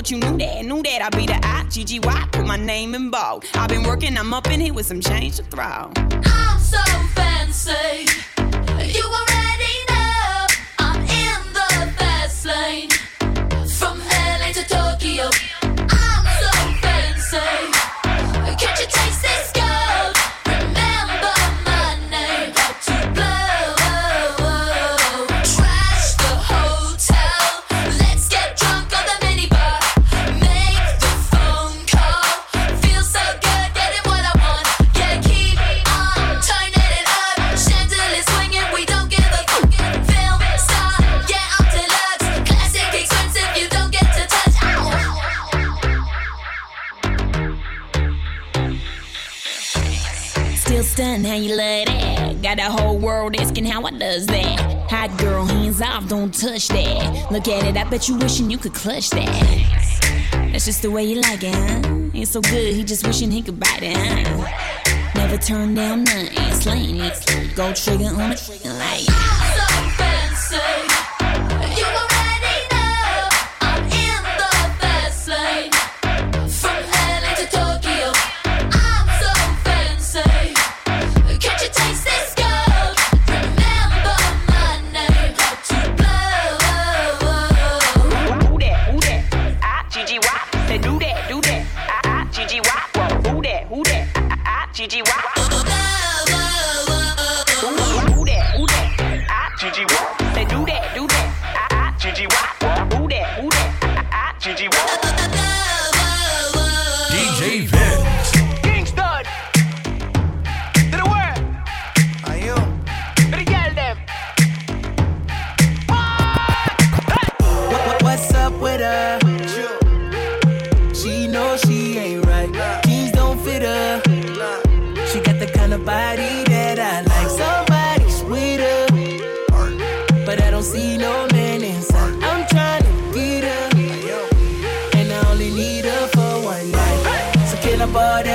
Thought you knew that, knew that. I'd be the I, G G Y. Put my name in bold. I've been working. I'm up in here with some change to throw. I'm so fancy. You already know I'm in the fast lane. From LA to Tokyo, how I does that. Hot girl, hands off, don't touch that. Look at it, I bet you wishing you could clutch that. That's just the way you like it, huh? It's so good, he just wishing he could bite it, huh? Never turn down nothing, slaying it. Gold trigger on it, like. so fancy. Night.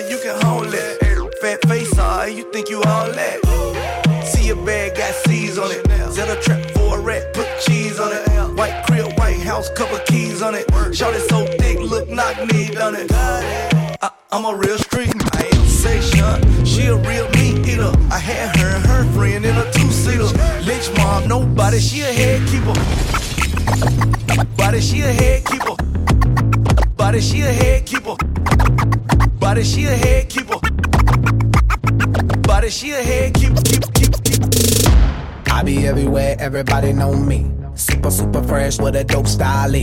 You can hold it. Fat face on, you think you all that. See a bag, got C's on it. Set a trap for a rat, put cheese on it. White crib, white house, couple keys on it. Shawty so thick, look knock me done it. I, I'm a real street, I ain't sensation. She a real meat eater. I had her and her friend in a two-seater. Lynch mom, nobody, she a head keeper. Body, she a head keeper. Body she a head keeper. Body she a head keeper. Body she a head keeper. Keep, keep, keep. I be everywhere, everybody know me. Super, super fresh with a dope style.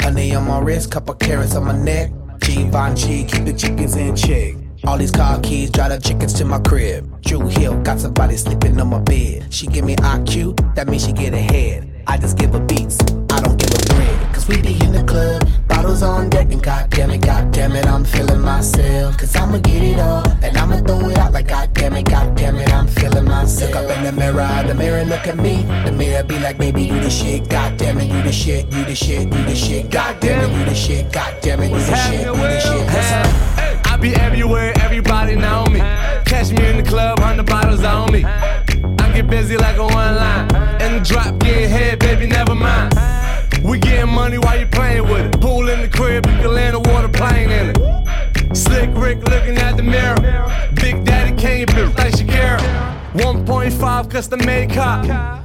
Honey on my wrist, couple carats on my neck. Givenchy, keep the chickens in check. All these car keys, drive the chickens to my crib. Drew Hill, got somebody sleeping on my bed. She give me IQ, that means she get ahead. I just give her beats, I don't give a bread. Cause we be in the club, bottles on deck, and goddamn it, goddamn it, I'm feeling myself. Cause I'ma get it all, and I'ma throw it out like goddamn it, goddamn it, I'm feeling myself. Look up in the mirror, the mirror look at me. The mirror be like, baby, you the shit, goddamn it, you the shit, you the shit, you the shit, goddamn it, you the shit, goddamn it, you the shit, you the shit. I be everywhere, everybody know me. Catch me in the club, hundred bottles on me. I get busy like a one line. In the drop, get head, baby, never mind. We getting money while you playing with it. Pool in the crib, you can land a water plane in it. Slick Rick looking at the mirror. Big Daddy Kane built like Shakira. 1.5 custom made cop.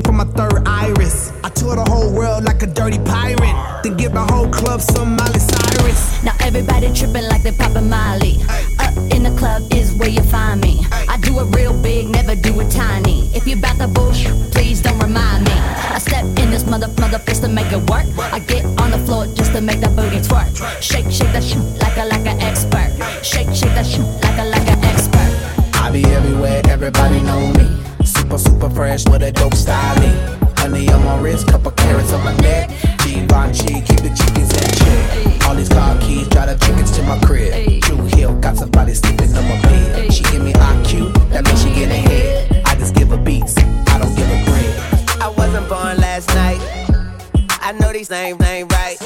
from my third iris. I tour the whole world like a dirty pirate. Then give the whole club some Miley Cyrus. Now everybody tripping like they poppin' Molly. Up in the club is where you find me. I do it real big, never do it tiny. If you bout the bullshit, please don't remind me. I step in this mother mother fist to make it work. I get on the floor just to make the booty twerk. Shake, shake that shit like a like an expert. Shake, shake that shit like a like an expert. I be everywhere, everybody know me. Fresh with a dope style. Honey on my wrist, couple carats on my neck. Givenchy, keep the chickens in check. All these car keys, drive the chickens to my crib. Drew Hill, got somebody sleeping on my bed. She give me IQ, that means she get ahead. I just give her beats, I don't give her bread. I wasn't born last night. I know these names ain't right.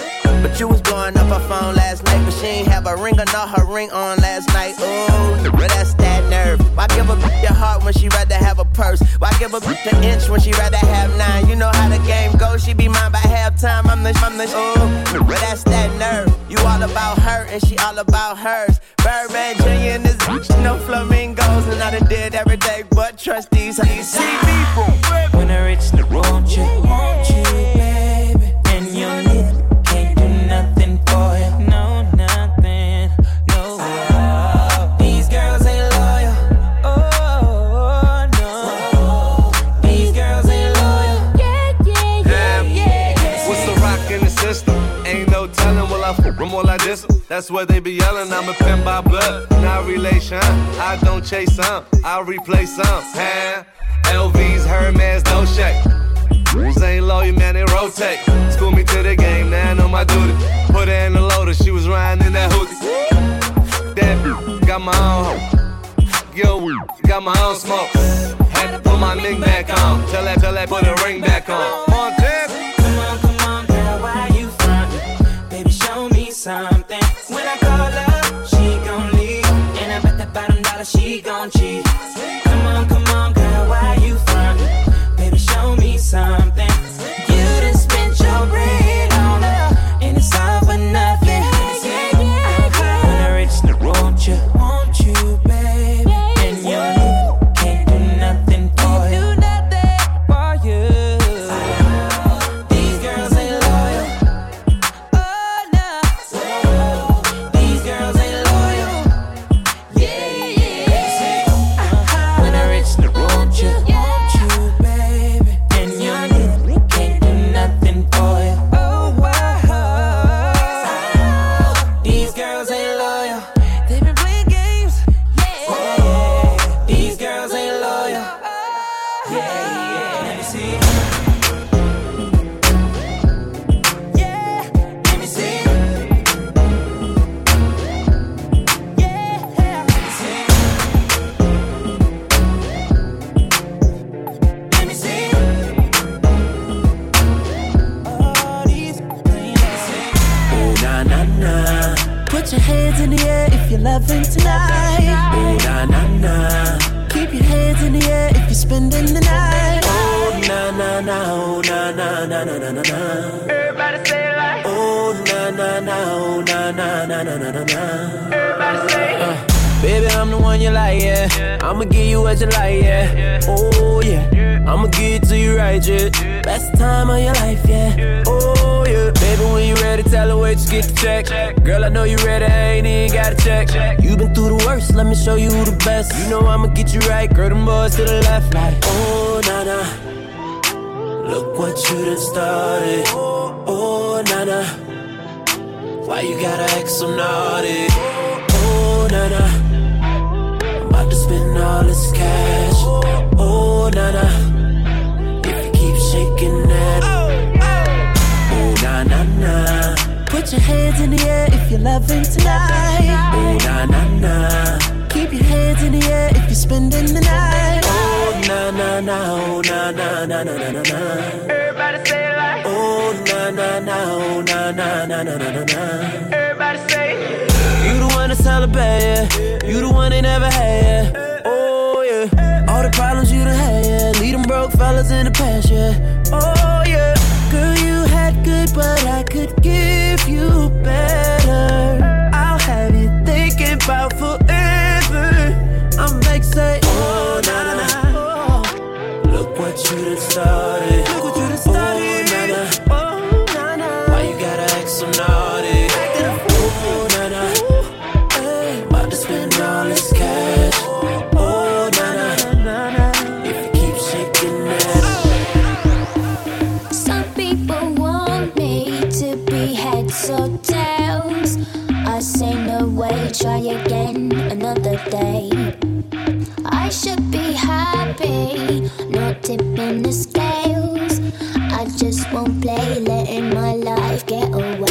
But you was blowing up her phone last night, but she ain't have a ring or not her ring on last night. Ooh, that's that nerve. Why give a bitch your heart when she rather have a purse? Why give a bitch an inch when she rather have nine? You know how the game goes. She be mine by halftime. I'm the, I'm the, ooh, but that's that nerve. You all about her and she all about hers. Birdman Jr. and this bitch, no flamingos, and I done did every day but trust these. You see me from When I reach the road, you want you, baby. Or like this? That's what they be yelling. I'm a pin by blood, not relation. I don't chase some, I replace some. Huh? LVs, Hermes, no shake. Rules ain't loyal, man, they rotate. School me to the game, now I know my duty. Put her in the loader, she was riding in that hoodie. That got my own hoe. Yo, got my own smoke. Had to put my ring back on. Tell that, tell that, put a ring back on. Something. When I call her, she gon' leave. And I bet that bottom dollar she gon' cheat. spend all this cash. Oh, na na. If you keep shaking that. Oh, na na na. Put your hands in the air if you're loving tonight. Oh, na na na. Keep your hands in the air if you're spending the night. Oh, na na na. Oh, na na na na na na. Everybody say like. Oh, na na na. Oh, na na na na na na. Everybody say that's yeah. You the one they never had, yeah. Oh, yeah. All the problems you done had, yeah. Lead them broke fellas in the past, yeah. Oh, yeah. Girl, you had good, but I could give you better. I'll have you thinking about forever. I'm excited. oh, nah, nah, nah. Look what you done started. try again another day. I should be happy, not tipping the scales. I just won't play, letting my life get away.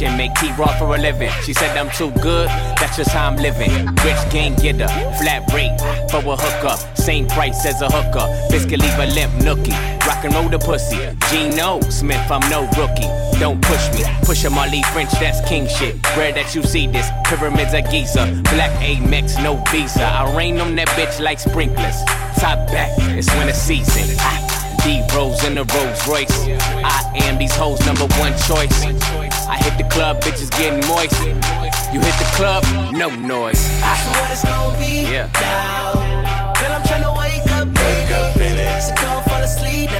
Kitchen, make tea raw for a living. She said I'm too good, that's just how I'm living. Rich gang getter, flat rate for a hookup. Same price as a hooker. Biscuit leave a limp nookie. Rock and roll the pussy. Geno Smith, I'm no rookie. Don't push me. Push a Marley French, that's king shit. Rare that you see this. Pyramids of Giza. Black Amex, no visa. I rain on that bitch like sprinklers. Top back, it's winter season. Ah. D Rose in the Rolls Royce. I am these hoes' number one choice. I hit the club, bitches getting moist. You hit the club, no noise. So what it's gonna be Yeah. now? Girl, I'm tryna wake up, baby. So don't fall asleep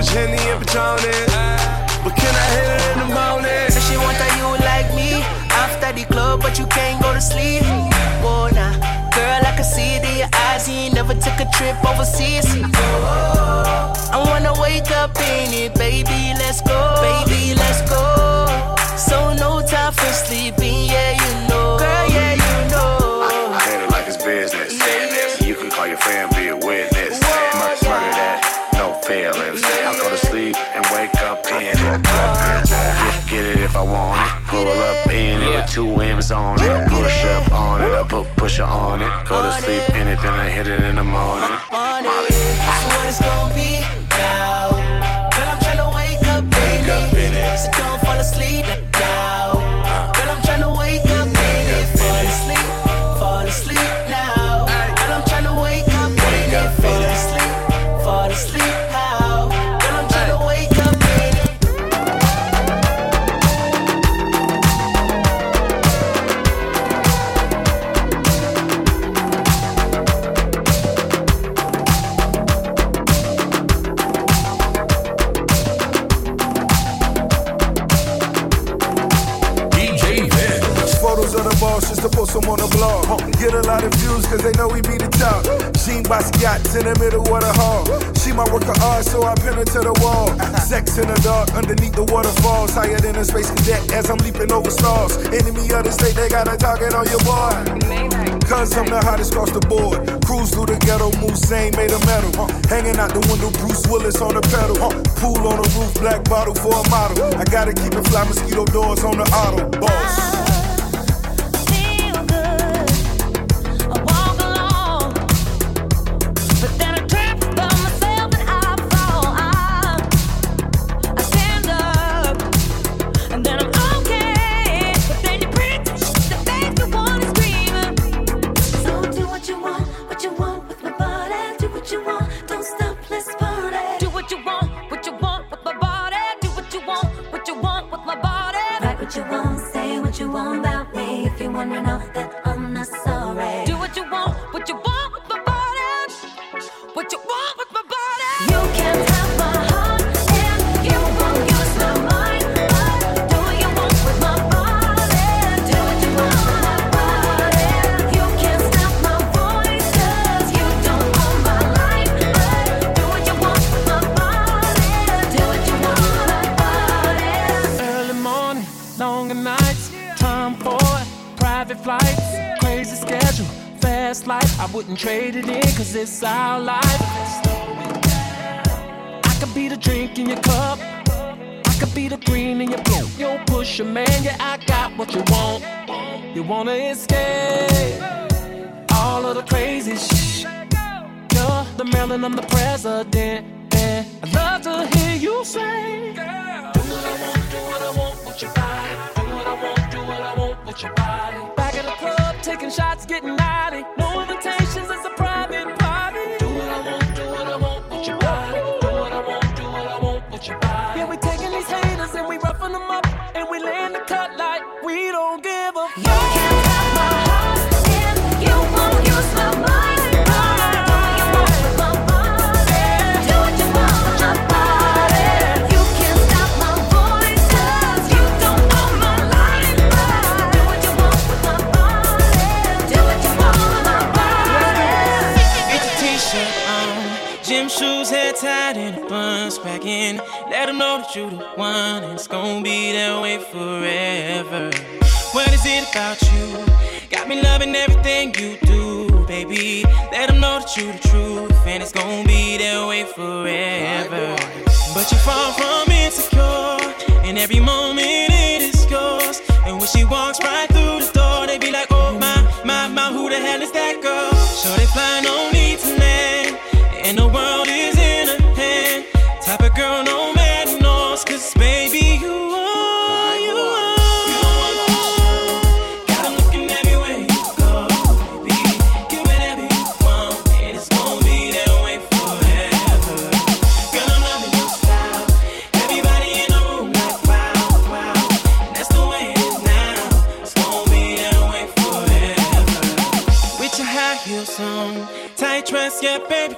much Henny and Patron. But can I hit it in the morning? Say she want that you like me after the club, but you can't go to sleep. Whoa, nah. Girl, I can see it in your eyes. You ain't never took a trip overseas. On it. Push up on it, I put pusher on it. Go to sleep in it, then I hit it in the morning. I pin her to the wall. Sex in the dark, underneath the waterfalls. Higher than a space cadet as I'm leaping over stars. Enemy of the state, they got a target on your boy. Cause I'm the hottest across the board. Cruise through the ghetto, Mulsanne made of metal. Huh. Hanging out the window, Bruce Willis on the pedal. Huh. Pool on the roof, black bottle for a model. I gotta keep it fly, mosquito doors on the auto. Boss. hair tied in a back in Let them know that you the one, and it's gonna be that way forever. What is it about you? Got me loving everything you do, baby. Let them know that you the truth, and it's gonna be that way forever. But you're far from insecure, and every moment it is yours. And when she walks right through the door, they be like, oh my, my, my, who the hell is that girl? Sure, they flying on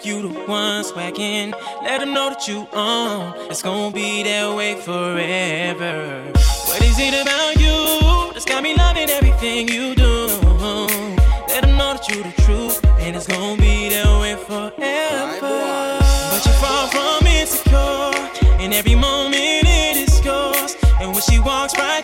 you the one swagging. Let them know that you own. It's gonna be that way forever. What is it about you that's got me loving everything you do? Let them know that you the truth, and it's gonna be that way forever. But you far from insecure, and every moment it is yours. And when she walks right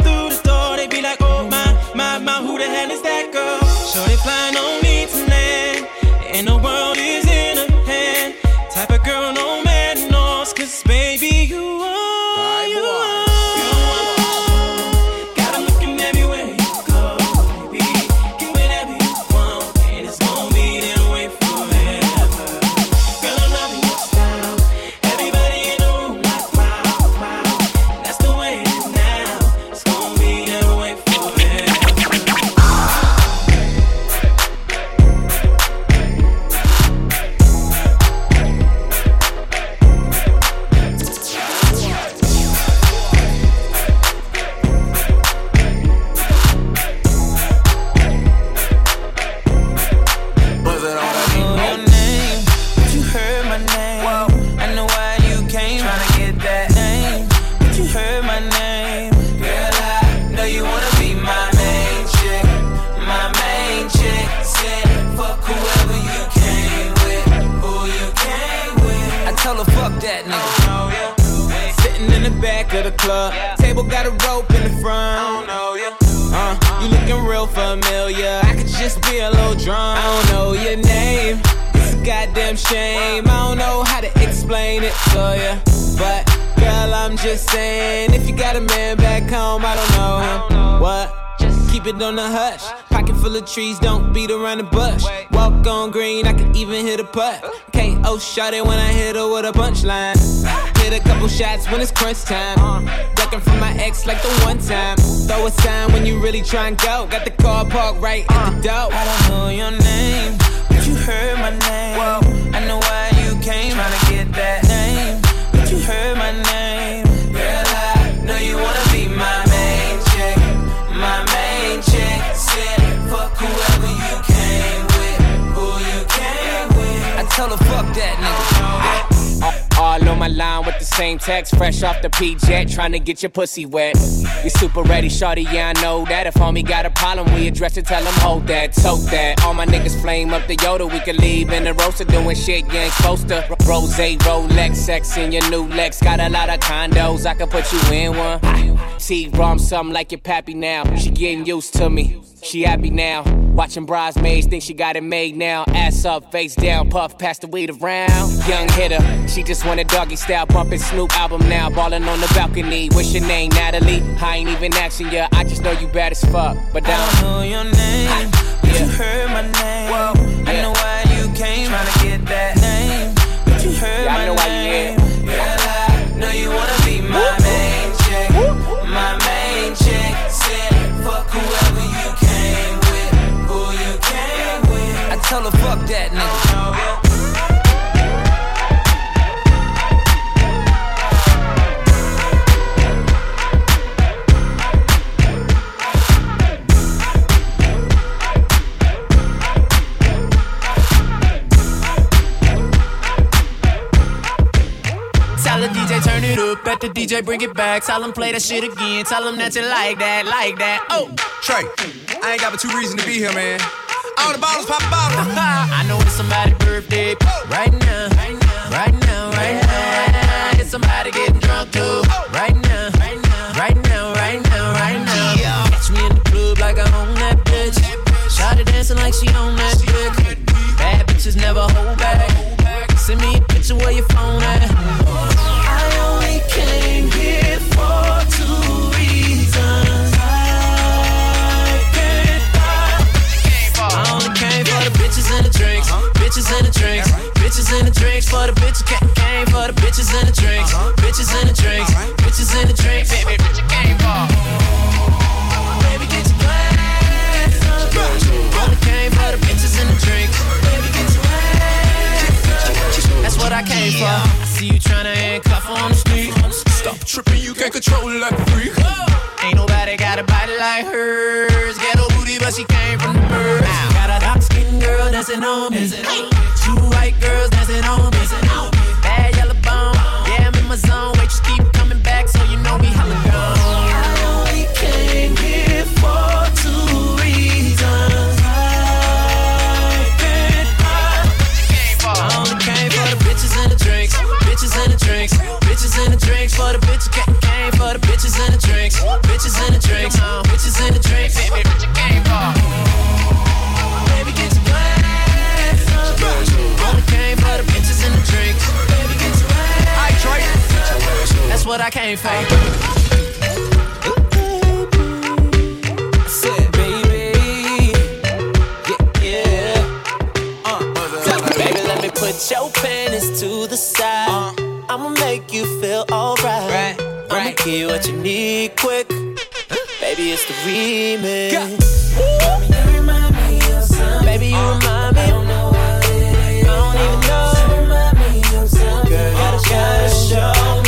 try and go. Got the car parked right uh, at the door. I don't know your name, but you heard my name. Whoa. I know why you came, trying to get that name, but you heard my name. Girl, I know you wanna be my main chick, my main chick. Said fuck whoever you came with, who you came with. I tell her fuck that nigga. All on my line with the same text Fresh off the P jet, trying to get your pussy wet. You super ready, shorty, yeah, I know that. If homie got a problem, we address it, tell him hold that, tote that. All my niggas flame up the Yoda, we can leave in the roaster doing shit you ain't supposed to. Rose, Rolex, sex in your new Lex. Got a lot of condos, I can put you in one. T rom something like your pappy now. She getting used to me. She happy now. Watching bridesmaids, think she got it made now. Ass up, face down, puff, pass the weed around. Young hitter, she just want a doggy style, bumping Snoop album now. Ballin' on the balcony. What's your name, Natalie? I ain't even asking ya, I just know you bad as fuck. But I don't know your name, but you heard my name. I know why you came, tryna get that name. But you heard Yeah, I my know why you name. Girl, I know you wanna be my main chick, my main chick. Said fuck whoever you came with, who you came with. I tell her fuck that nigga. Up, let the DJ bring it back. Tell him play that shit again. Tell him that you like that, like that. Oh, Trey, I ain't got but two reasons to be here, man. All the bottles pop a bottle. I know it's somebody's birthday right now, right now, right now, right now. It's somebody getting drunk too right now, right now, right now, right now, right now. Catch me in the club like I own that bitch. Shawty dancing like she own that dick. Bad bitches never hold back. Send me a picture where your phone at. For the bitches. Came for the bitches and the drinks, bitches and the drinks, bitches and the drinks. Can't control like a. Ain't nobody got a body like hers. Ghetto booty, but she came from the birds. Got a dark skinned girl dancing on me. Two white girls what I came for. I said, baby, yeah, yeah. Uh, uh, uh. baby, let me put your panties to the side. Uh. I'ma make you feel alright. I'ma give you what you need quick. Baby, it's the remix. Baby, you remind me of something. Baby, you remind me. I don't know what it is. I don't even know. You remind me of something. Girl, you gotta show me.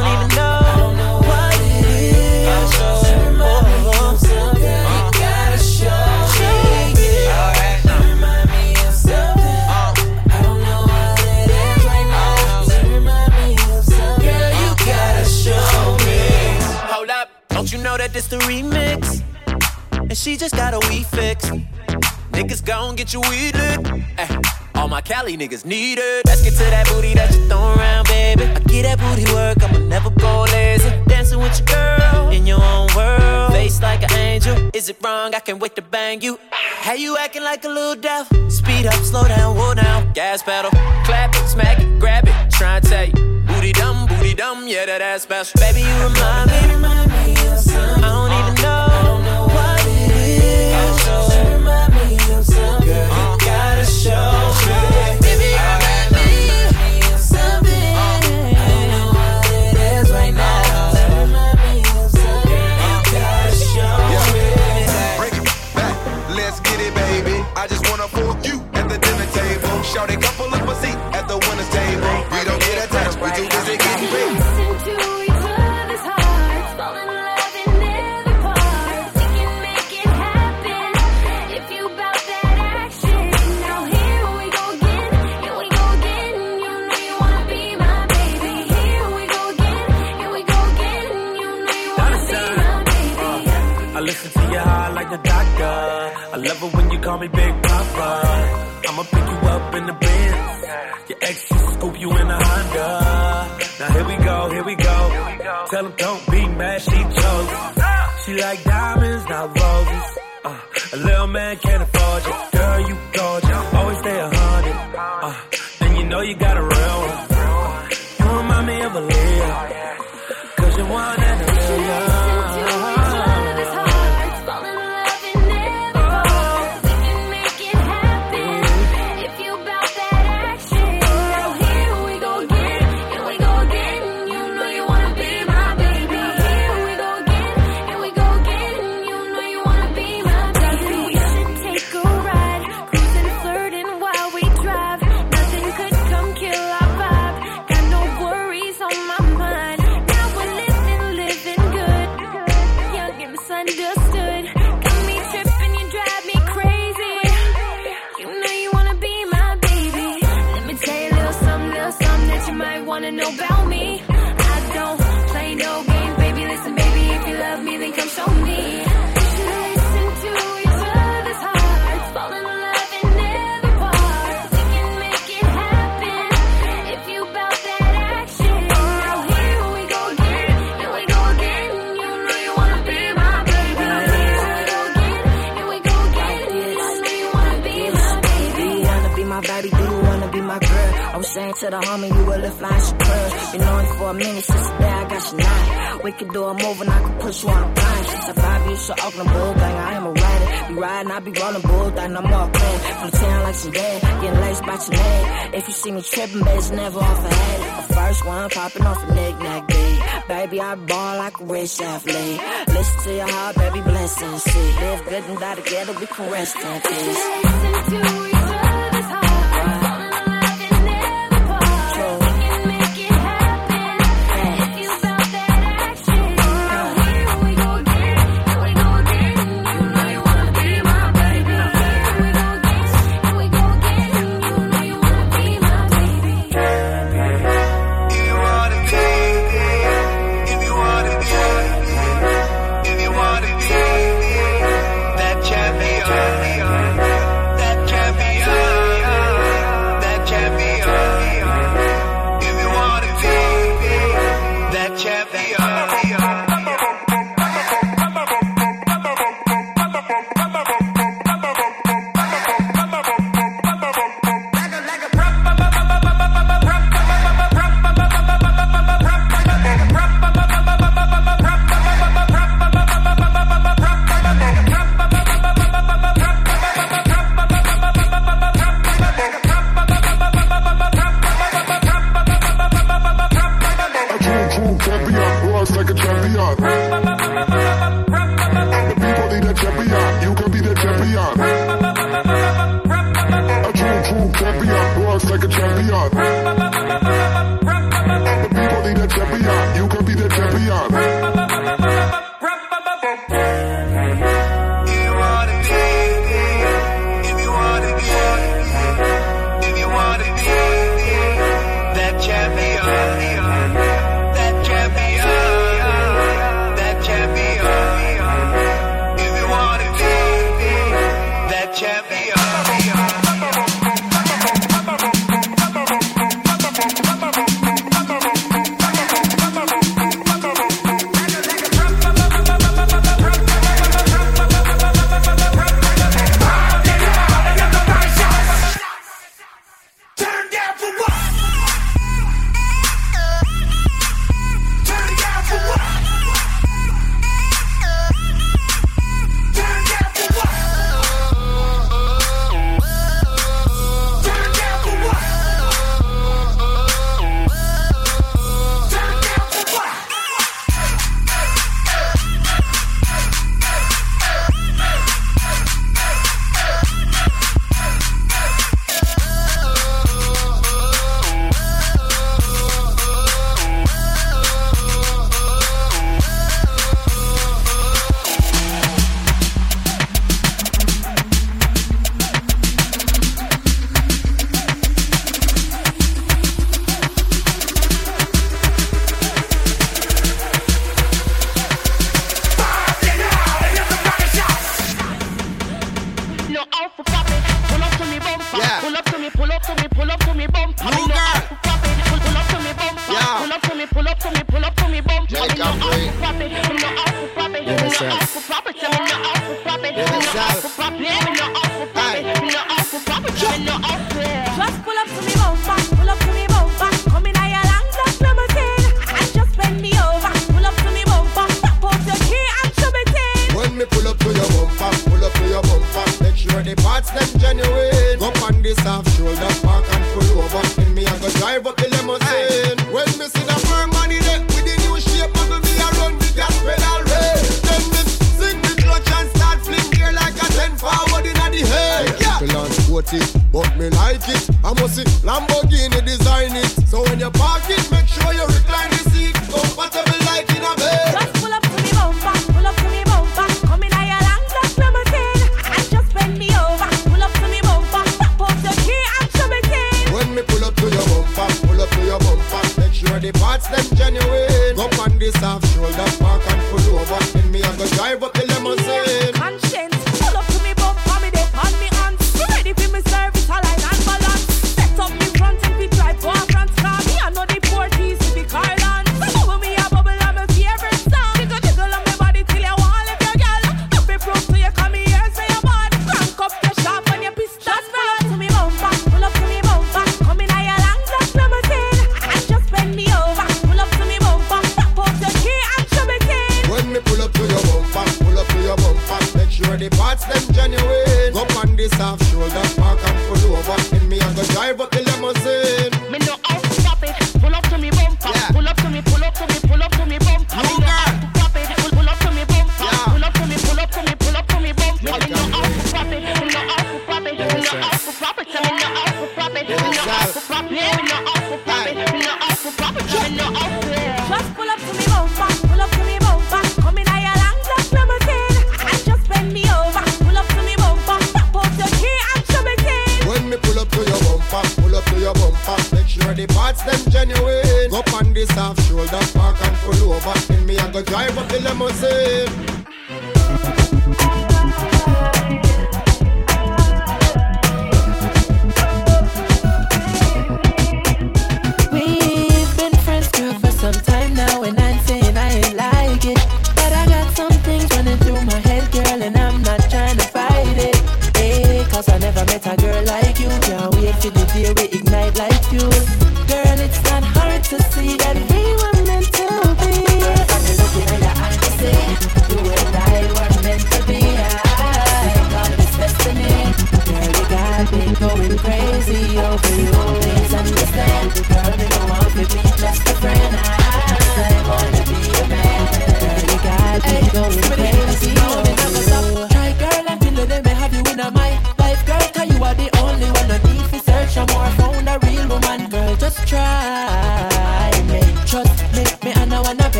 Know that this the remix? And she just got a wee fix. Niggas gon' get you weed lit. Eh, Ay, all my Cali niggas need it. Let's get to that booty that you throw around, baby. I get that booty work, I'ma never go lazy. Dancing with your girl in your own world. Face like an angel. Is it wrong? I can't wait to bang you. How you acting like a little devil? Speed up, slow down, whoa down. Gas pedal. Clap it, smack it, grab it. Try and tell you. Booty dumb, dumb yeah, that ass best. Baby, you remind me. I don't know what it is. You remind me of something. Girl, gotta show me. I just wanna fuck you at the dinner table. Shout a couple up a seat at the winner's table. We don't get attached, we do visit love it when you call me Big Papa. I'ma pick you up in the Benz. Your ex scoop you in a Honda. Now here we go, here we go. Tell them don't be mad, she chose. She like diamonds, not roses. Uh, a little man can't afford you. Girl, you gorgeous. To the homie, you will flying your curls. Been knowing for a minute since the day I got you now. We could do a move and I could push you on a plane. She said five years to Oakland Bull gang. I am a rider. Be riding, I be rolling bull. I'm all clean. From the town like some dead. Getting laced by your name. If you see me tripping, it's never off a head. The first one popping off a knick-knack beat. Baby, I ball like a rich athlete. Listen to your heart, baby, bless and see. Live good and die together, we can rest in peace.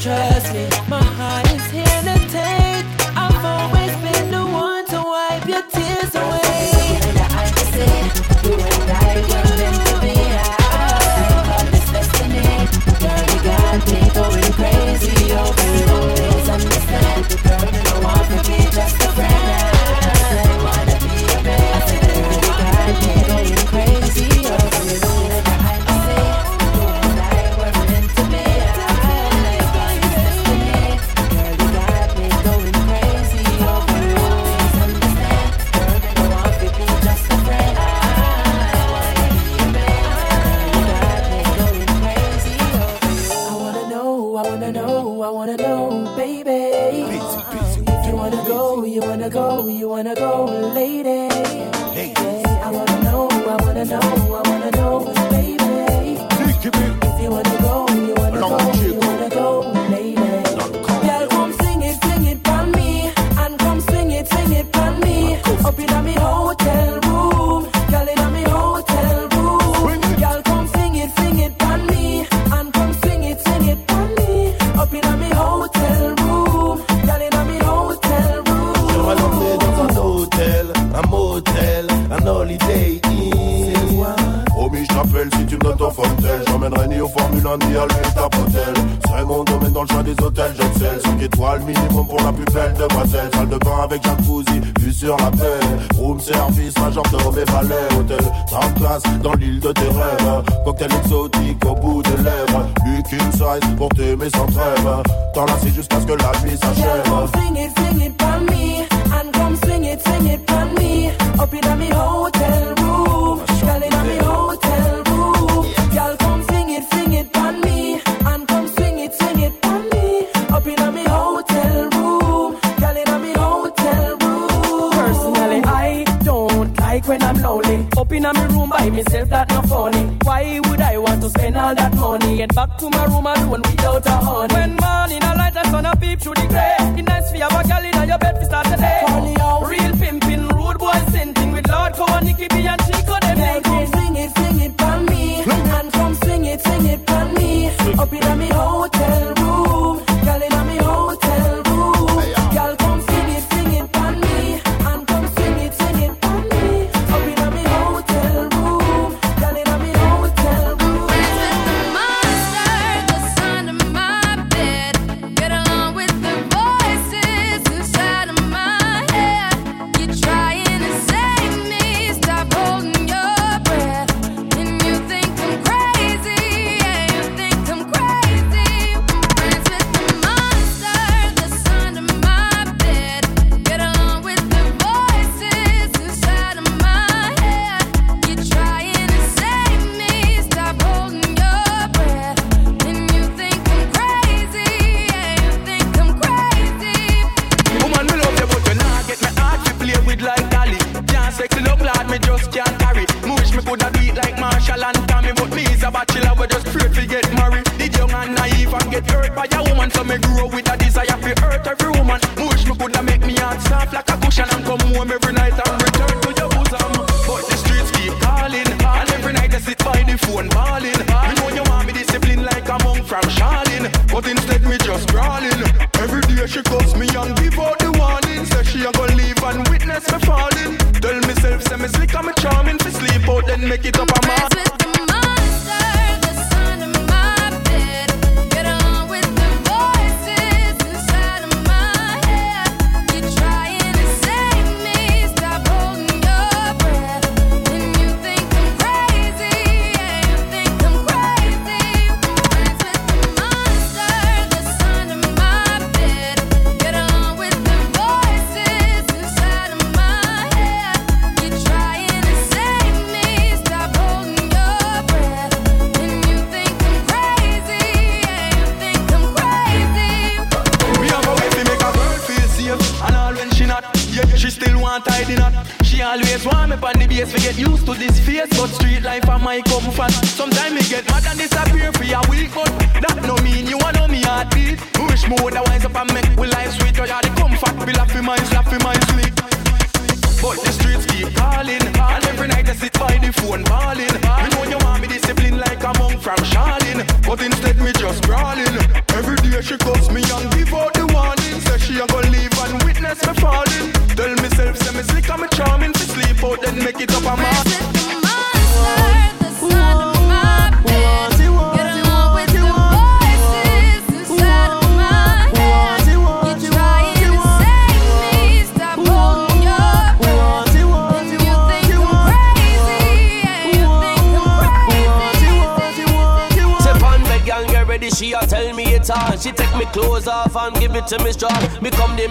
Trust me. My back to my room alone without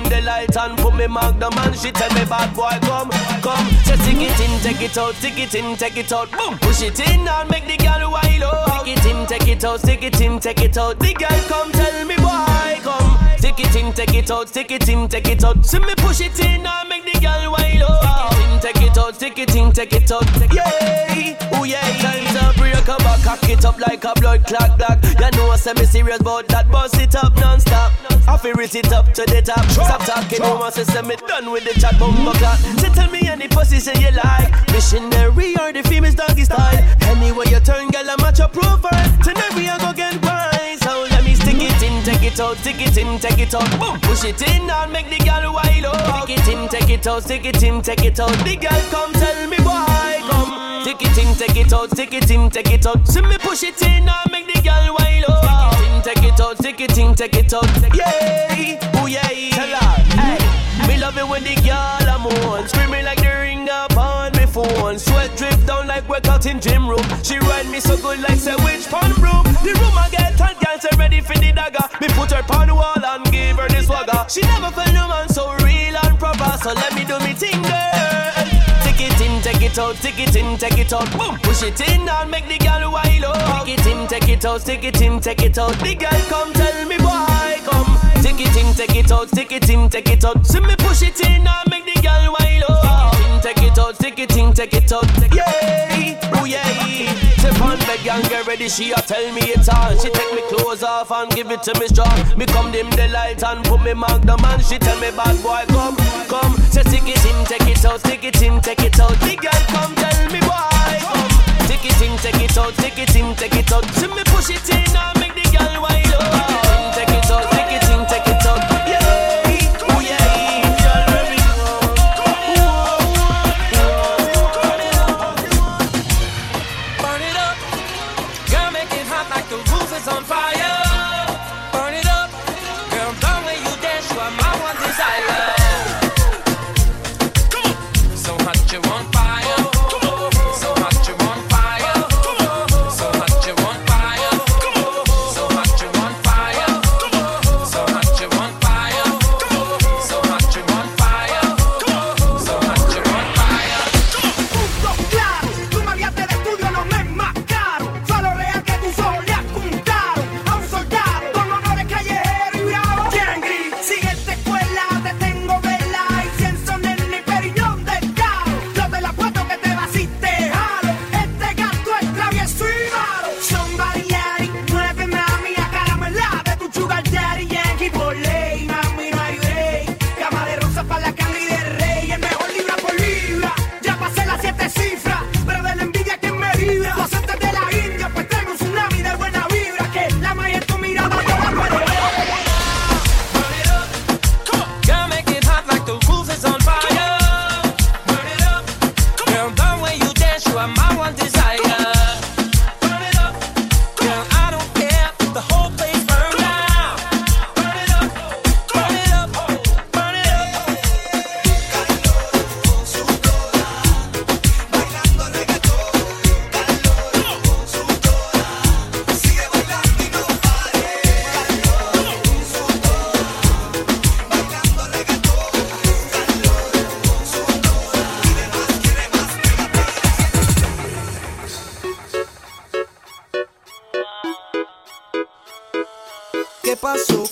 the light and put me magnum and she tell me bad boy come, come. Just take it in, take it out, take it in, take it out, boom. Push it in and make the girl wild out. Take it in, take it out, take it in, take it out. The girl come tell me why come. Take it in, take it out, take it in, take it out. See me push it in and make the girl wild out. Take it in, take it out, take it in, take it out. Yeah, oh yeah. Time to break up, I cock it up like a blood clot black. You know I say me serious about that, bust it up non-stop. I feel it up to the top. Stop talking, no one says me done with the chat bumbo clock. So tell me any position you like. Missionary or the famous doggy style. Anyway you turn, girl, I match your profile. Tonight we are gonna get wild. Take it out, take it in, take it out, boom. Push it in and make the girl wild out. Take it in, take it out, take it in, take it out. The girl come tell me why come. Take it in, take it out, take it in, take it out. See me push it in and make the girl wild out. Take it in, take it out, take it in, take it out. Yeah, ooh yeah. Tell her, hey. Me love it when the girl I'm on, screaming like the ring up phone. Sweat drip down like workout in gym room. She ride me so good like say which pan room. The room I get girl say ready for the dagger. Me put her on the wall and give her the swagger. She never felt no man so real and proper, so let me do me thing, girl. Take it in, take it out, take it in, take it out. Boom, push it in and make the girl wild out. Take it in, take it out, take it in, take it out. The girl come tell me why, come. Take it in, take it out, take it in, take it out. See me push it in and make the girl wild out. Take it take it out, take it in, take it out. Yeah, oh yeah. Step on beg and get ready, she a tell me it's on. She take me clothes off and give it to me strong. Me come dim the light and put me magnum and she tell me bad boy come, come. Say stick it in, take it out, stick it in, take it out. The girl come tell me boy come. Take it in, take it out, take it in, take it out. See me push it in and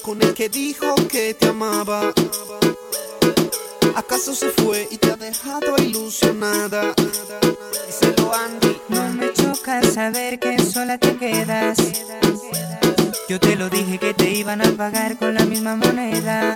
con el que dijo que te amaba? ¿Acaso se fue y te ha dejado ilusionada? Díselo Andy. No me choca saber que sola te quedas. Yo te lo dije que te iban a pagar con la misma moneda.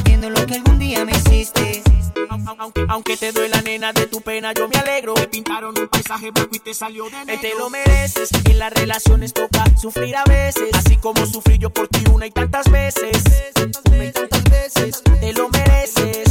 Aunque, aunque te duela nena de tu pena, yo me alegro. Te pintaron un paisaje blanco y te salió de negro. Te lo mereces. En las relaciones toca sufrir a veces. Así como sufrí yo por ti una y tantas veces. Una y tantas veces. Te lo mereces.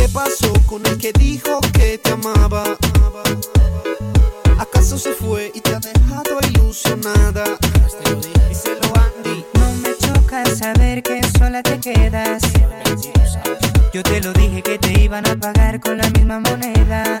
¿Qué pasó con el que dijo que te amaba? ¿Acaso se fue y te ha dejado ilusionada? Díselo Andy. No me choca saber que sola te quedas. Yo te lo dije que te iban a pagar con la misma moneda.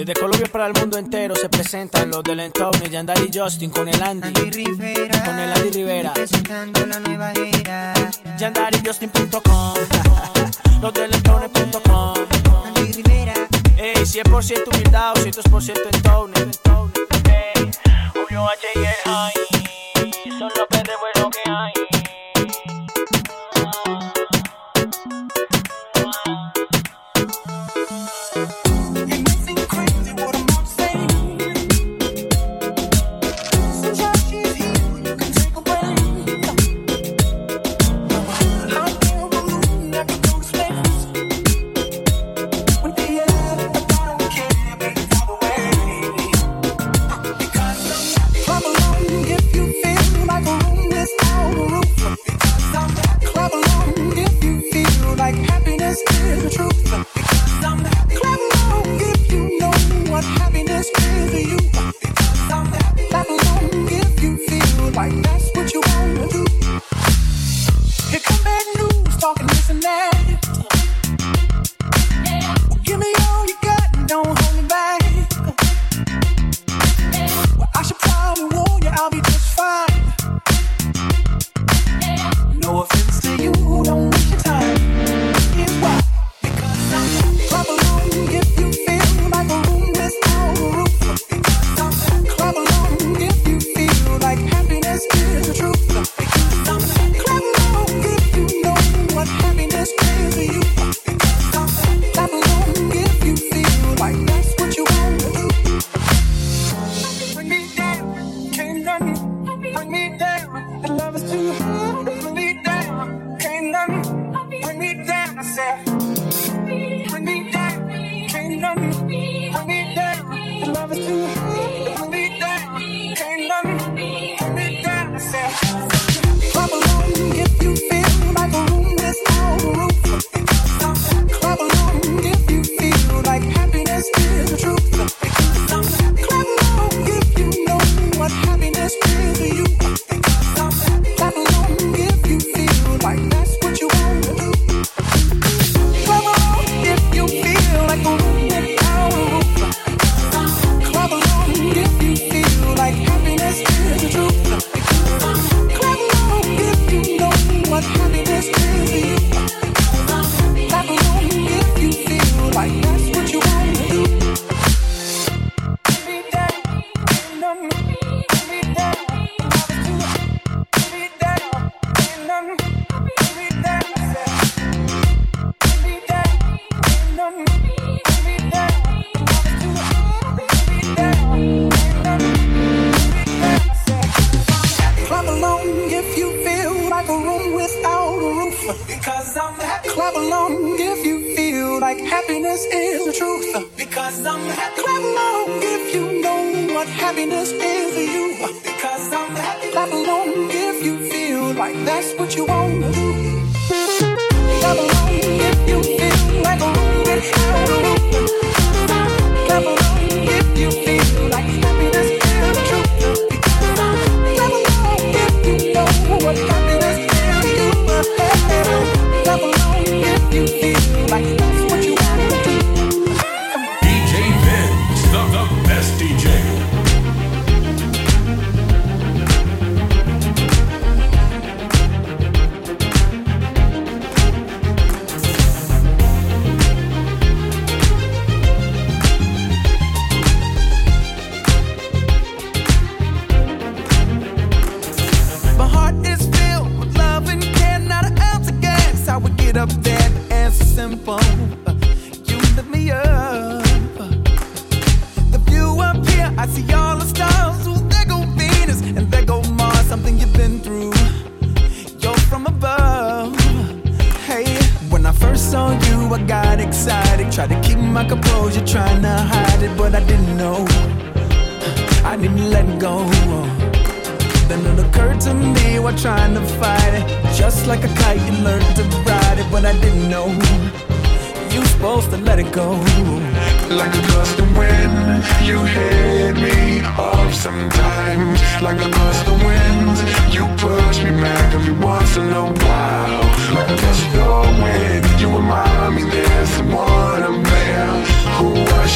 Desde Colombia para el mundo entero se presentan los del entorno Yandari y Justin con el Andy. Con el Andy Rivera. Presentando la nueva era. YandariJustin.com. Los del entorno.com. Andy Rivera. Ey, 100% humildad, 200% entorno. Ey, Julio H y el High. Son los perros buenos que hay. Because I'm happy. Clap along if you feel like happiness is the truth. Because I'm happy. Clap along if you know what happiness is to you. Because I'm happy. Clap along if you feel like that's what you wanna do. Clap along if you feel like a room without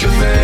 ushers in